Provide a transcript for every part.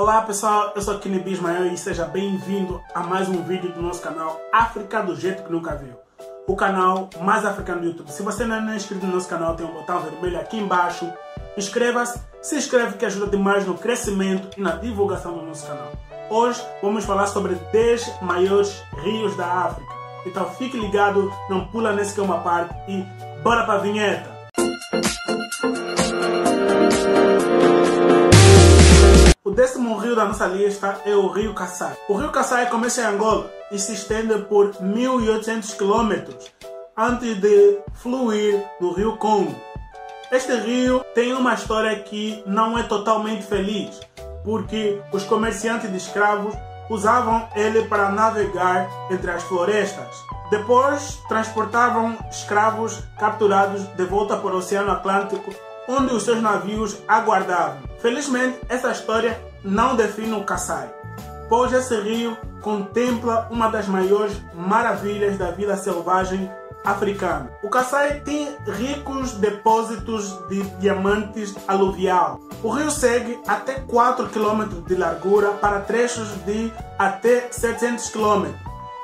Olá pessoal, eu sou Kini Bismael e seja bem-vindo a mais um vídeo do nosso canal África do Jeito que Nunca Viu. O canal mais africano do YouTube. Se você não é inscrito no nosso canal, tem um botão vermelho aqui embaixo. Inscreva-se, se inscreve que ajuda demais no crescimento e na divulgação do nosso canal. Hoje vamos falar sobre 10 maiores rios da África. Então fique ligado, não pula nesse que é uma parte e bora para a vinheta! Décimo rio da nossa lista é o rio Kassai. O rio Kassai começa em Angola e se estende por 1.800 km antes de fluir no rio Congo. Este rio tem uma história que não é totalmente feliz, porque os comerciantes de escravos usavam ele para navegar entre as florestas. Depois transportavam escravos capturados de volta para o Oceano Atlântico, onde os seus navios aguardavam. Felizmente, essa história não define o Kassai, pois esse rio contempla uma das maiores maravilhas da vida selvagem africana. O Kassai tem ricos depósitos de diamantes aluvial. O rio segue até 4 km de largura para trechos de até 700 km.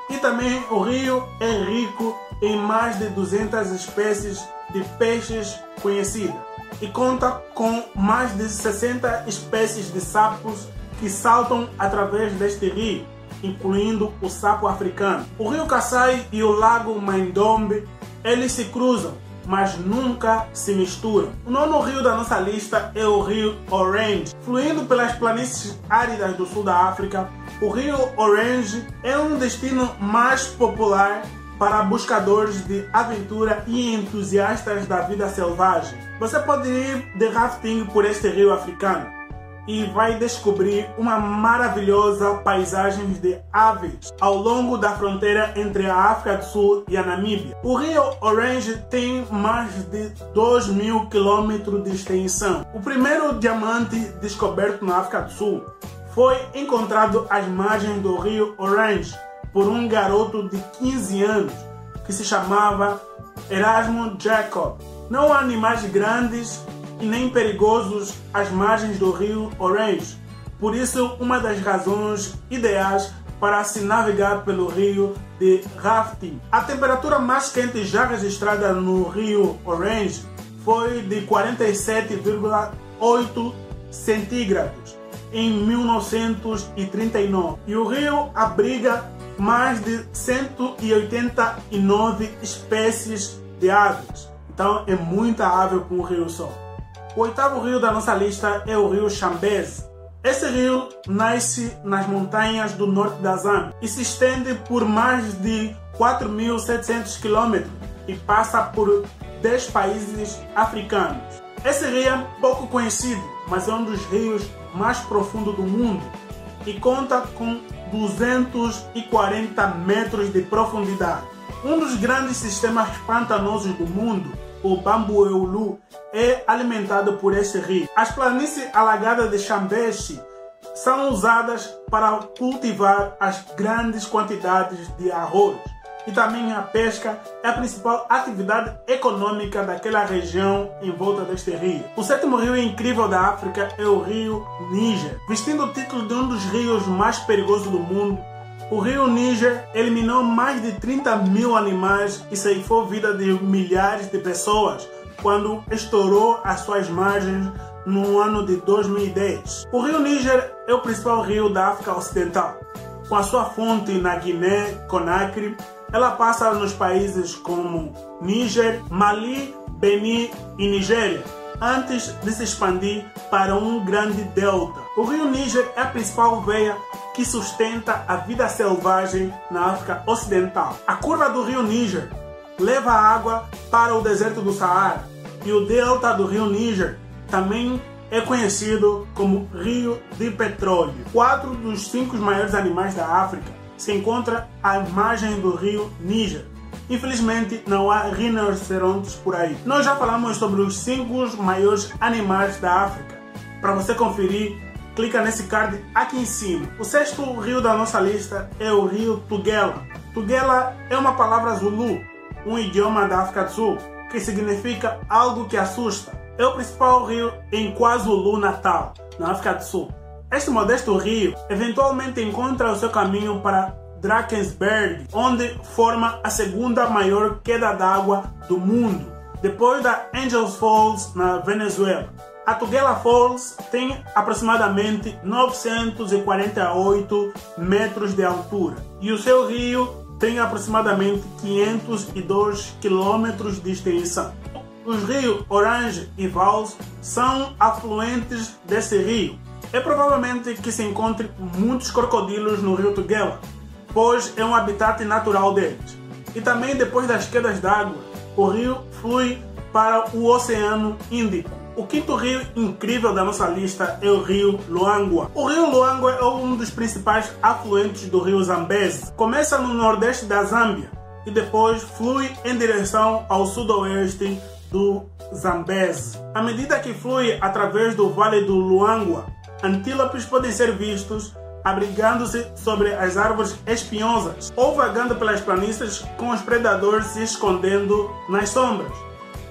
E também o rio é rico em mais de 200 espécies de peixes conhecidas e conta com mais de 60 espécies de sapos que saltam através deste rio incluindo o sapo africano. O rio Kassai e o lago Maindombe, eles se cruzam, mas nunca se misturam. O nono rio da nossa lista é o rio Orange. Fluindo pelas planícies áridas do sul da África, o rio Orange é um destino mais popular para buscadores de aventura e entusiastas da vida selvagem. Você pode ir de rafting por este rio africano e vai descobrir uma maravilhosa paisagem de aves ao longo da fronteira entre a África do Sul e a Namíbia. O rio Orange tem mais de 2 mil quilômetros de extensão. O primeiro diamante descoberto na África do Sul foi encontrado às margens do rio Orange por um garoto de 15 anos que se chamava Erasmo Jacob. Não há animais grandes e nem perigosos às margens do rio Orange. Por isso, uma das razões ideais para se navegar pelo rio de rafting. A temperatura mais quente já registrada no rio Orange foi de 47,8 centígrados em 1939 e o rio abriga mais de 189 espécies de aves. Então é muita ave com o rio só. O oitavo rio da nossa lista é o rio Chambeze. Esse rio nasce nas montanhas do norte da Zâmbia e se estende por mais de 4.700 km e passa por 10 países africanos. Esse rio é pouco conhecido, mas é um dos rios mais profundos do mundo e conta com 240 metros de profundidade. Um dos grandes sistemas pantanosos do mundo o Bambueulu, é alimentado por este rio. As planícies alagadas de Chambeche são usadas para cultivar as grandes quantidades de arroz. E também a pesca é a principal atividade econômica daquela região em volta deste rio. O sétimo rio incrível da África é o rio Níger. Vestindo o título de um dos rios mais perigosos do mundo, o rio Níger eliminou mais de 30 mil animais e ceifou vida de milhares de pessoas quando estourou as suas margens no ano de 2010. O rio Níger é o principal rio da África Ocidental. Com a sua fonte na Guiné, Conakry, ela passa nos países como Níger, Mali, Benin e Nigéria, antes de se expandir para um grande delta. O rio Níger é a principal veia que sustenta a vida selvagem na África Ocidental. A curva do rio Níger leva água para o deserto do Saara e o delta do rio Níger também é conhecido como Rio de Petróleo. Quatro dos cinco maiores animais da África se encontram à margem do rio Níger. Infelizmente, não há rinocerontes por aí. Nós já falamos sobre os cinco maiores animais da África. Para você conferir, clica nesse card aqui em cima. O sexto rio da nossa lista é o rio Tugela. Tugela é uma palavra zulu, um idioma da África do Sul, que significa algo que assusta. É o principal rio em KwaZulu-Natal, na África do Sul. Este modesto rio eventualmente encontra o seu caminho para Drakensberg, onde forma a segunda maior queda d'água do mundo, depois da Angels Falls na Venezuela. A Tugela Falls tem aproximadamente 948 metros de altura e o seu rio tem aproximadamente 502 quilômetros de extensão. Os rios Orange e Vals são afluentes desse rio. É provavelmente que se encontre muitos crocodilos no rio Tugela, pois é um habitat natural deles. E também depois das quedas d'água, o rio flui para o Oceano Índico. O quinto rio incrível da nossa lista é o rio Luangwa. O rio Luangwa é um dos principais afluentes do rio Zambeze. Começa no nordeste da Zâmbia e depois flui em direção ao sudoeste do Zambeze. À medida que flui através do vale do Luangwa, antílopes podem ser vistos abrigando-se sobre as árvores espinhosas ou vagando pelas planícies com os predadores se escondendo nas sombras.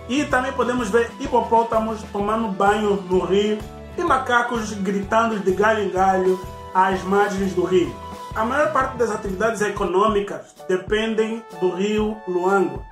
E também podemos ver hipopótamos tomando banho no rio e macacos gritando de galho em galho às margens do rio. A maior parte das atividades econômicas dependem do rio Luangwa.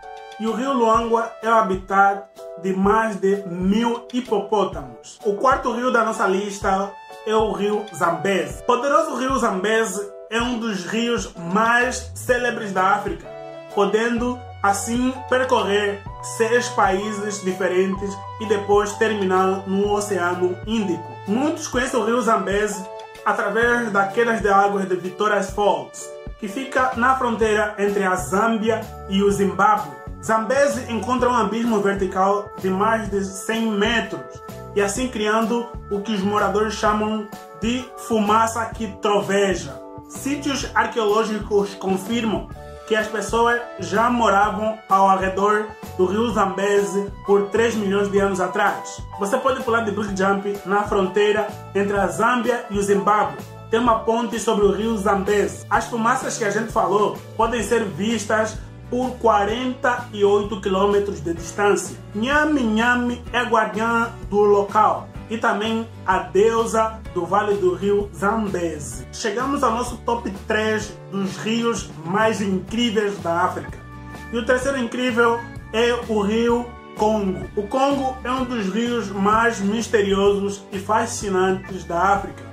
E o rio Luangwa é o habitat de mais de mil hipopótamos. O quarto rio da nossa lista é o rio Zambeze. O poderoso rio Zambeze é um dos rios mais célebres da África, podendo assim percorrer seis países diferentes e depois terminar no Oceano Índico. Muitos conhecem o rio Zambeze através das quedas de águas de Victoria's Falls, que fica na fronteira entre a Zâmbia e o Zimbábue. Zambeze encontra um abismo vertical de mais de 100 metros e assim criando o que os moradores chamam de fumaça que troveja. Sítios arqueológicos confirmam que as pessoas já moravam ao redor do rio Zambeze por 3 milhões de anos atrás. Você pode pular de bungee jump na fronteira entre a Zâmbia e o Zimbábue. Tem uma ponte sobre o rio Zambeze. As fumaças que a gente falou podem ser vistas por 48 quilômetros de distância. Nhame Nhame é guardiã do local e também a deusa do Vale do Rio Zambeze. Chegamos ao nosso top 3 dos rios mais incríveis da África. E o terceiro incrível é o rio Congo. O Congo é um dos rios mais misteriosos e fascinantes da África,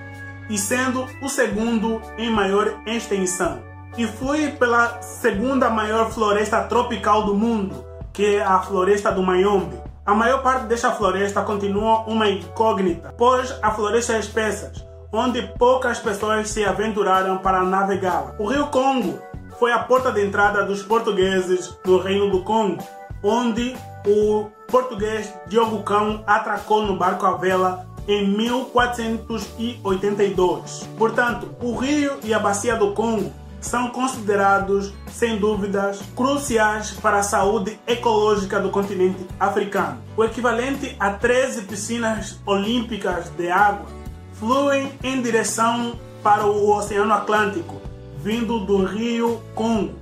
e sendo o segundo em maior extensão e flui pela segunda maior floresta tropical do mundo, que é a floresta do Mayombe. A maior parte desta floresta continua uma incógnita, pois a floresta é espessa, onde poucas pessoas se aventuraram para navegá-la. O rio Congo foi a porta de entrada dos portugueses no Reino do Congo, onde o português Diogo Cão atracou no barco à vela em 1482. Portanto, o rio e a bacia do Congo são considerados, sem dúvidas, cruciais para a saúde ecológica do continente africano. O equivalente a 13 piscinas olímpicas de água fluem em direção para o Oceano Atlântico, vindo do rio Congo.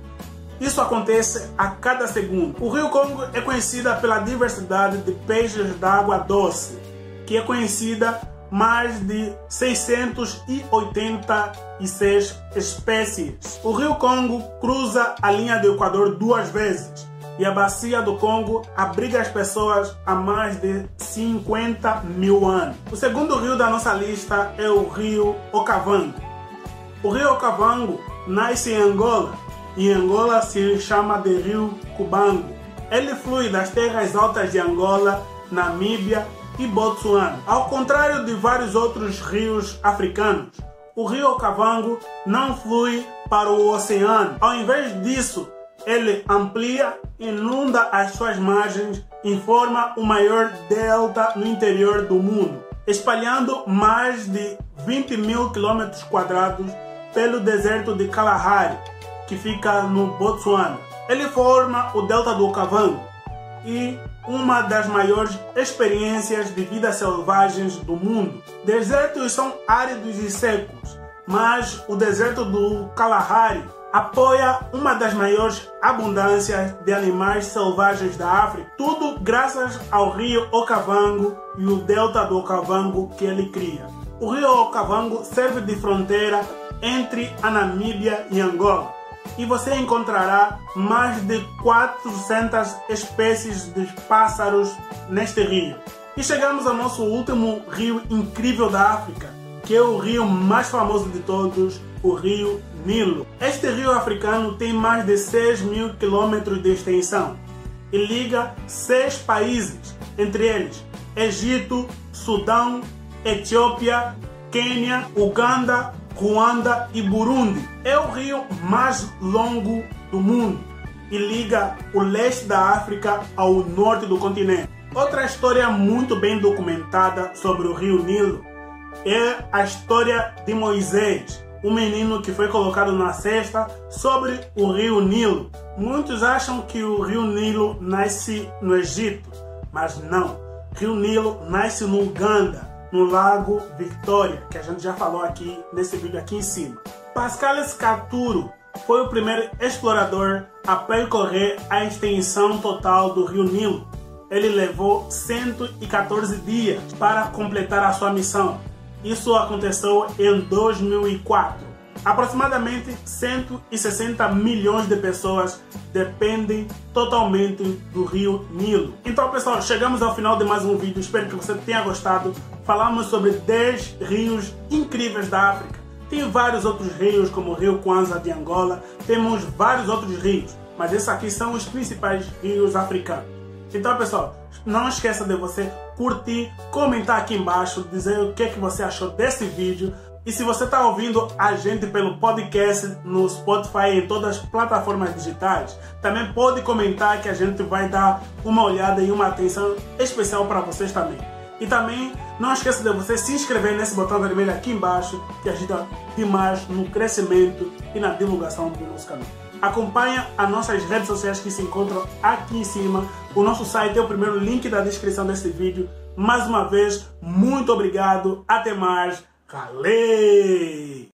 Isso acontece a cada segundo. O rio Congo é conhecida pela diversidade de peixes d'água doce, que é conhecida mais de 686 espécies. O rio Congo cruza a linha do Equador duas vezes e a bacia do Congo abriga as pessoas há mais de 50 mil anos. O segundo rio da nossa lista é o rio Okavango. O rio Okavango nasce em Angola e Angola se chama de rio Cubango. Ele flui das terras altas de Angola, Namíbia e Botsuana. Ao contrário de vários outros rios africanos, o rio Okavango não flui para o oceano. Ao invés disso, ele amplia, inunda as suas margens e forma o maior delta no interior do mundo, espalhando mais de 20 mil quilômetros quadrados pelo deserto de Kalahari, que fica no Botsuana. Ele forma o delta do Okavango e uma das maiores experiências de vida selvagens do mundo. Desertos são áridos e secos, mas o deserto do Kalahari apoia uma das maiores abundâncias de animais selvagens da África, tudo graças ao rio Okavango e o delta do Okavango que ele cria. O rio Okavango serve de fronteira entre a Namíbia e Angola e você encontrará mais de 400 espécies de pássaros neste rio. E chegamos ao nosso último rio incrível da África, que é o rio mais famoso de todos, o rio Nilo. Este rio africano tem mais de 6 mil quilômetros de extensão e liga seis países, entre eles Egito, Sudão, Etiópia, Quênia, Uganda, Ruanda e Burundi. É o rio mais longo do mundo e liga o leste da África ao norte do continente. Outra história muito bem documentada sobre o rio Nilo é a história de Moisés, um menino que foi colocado na cesta sobre o rio Nilo. Muitos acham que o rio Nilo nasce no Egito, mas não. O rio Nilo nasce no Uganda, no Lago Victoria, que a gente já falou aqui nesse vídeo aqui em cima. Pascal Escaturo foi o primeiro explorador a percorrer a extensão total do rio Nilo. Ele levou 114 dias para completar a sua missão isso aconteceu em 2004. Aproximadamente 160 milhões de pessoas dependem totalmente do rio Nilo. Então, pessoal, chegamos ao final de mais um vídeo. Espero que você tenha gostado. Falamos sobre 10 rios incríveis da África. Tem vários outros rios, como o rio Kwanza de Angola. Temos vários outros rios, mas esses aqui são os principais rios africanos. Então, pessoal, não esqueça de você curtir, comentar aqui embaixo, dizer o que, é que você achou desse vídeo. E se você está ouvindo a gente pelo podcast no Spotify e em todas as plataformas digitais, também pode comentar que a gente vai dar uma olhada e uma atenção especial para vocês também. E também não esqueça de você se inscrever nesse botão vermelho aqui embaixo, que ajuda demais no crescimento e na divulgação do nosso canal. Acompanha as nossas redes sociais que se encontram aqui em cima. O nosso site é o primeiro link da descrição desse vídeo. Mais uma vez, muito obrigado. Até mais. Calei!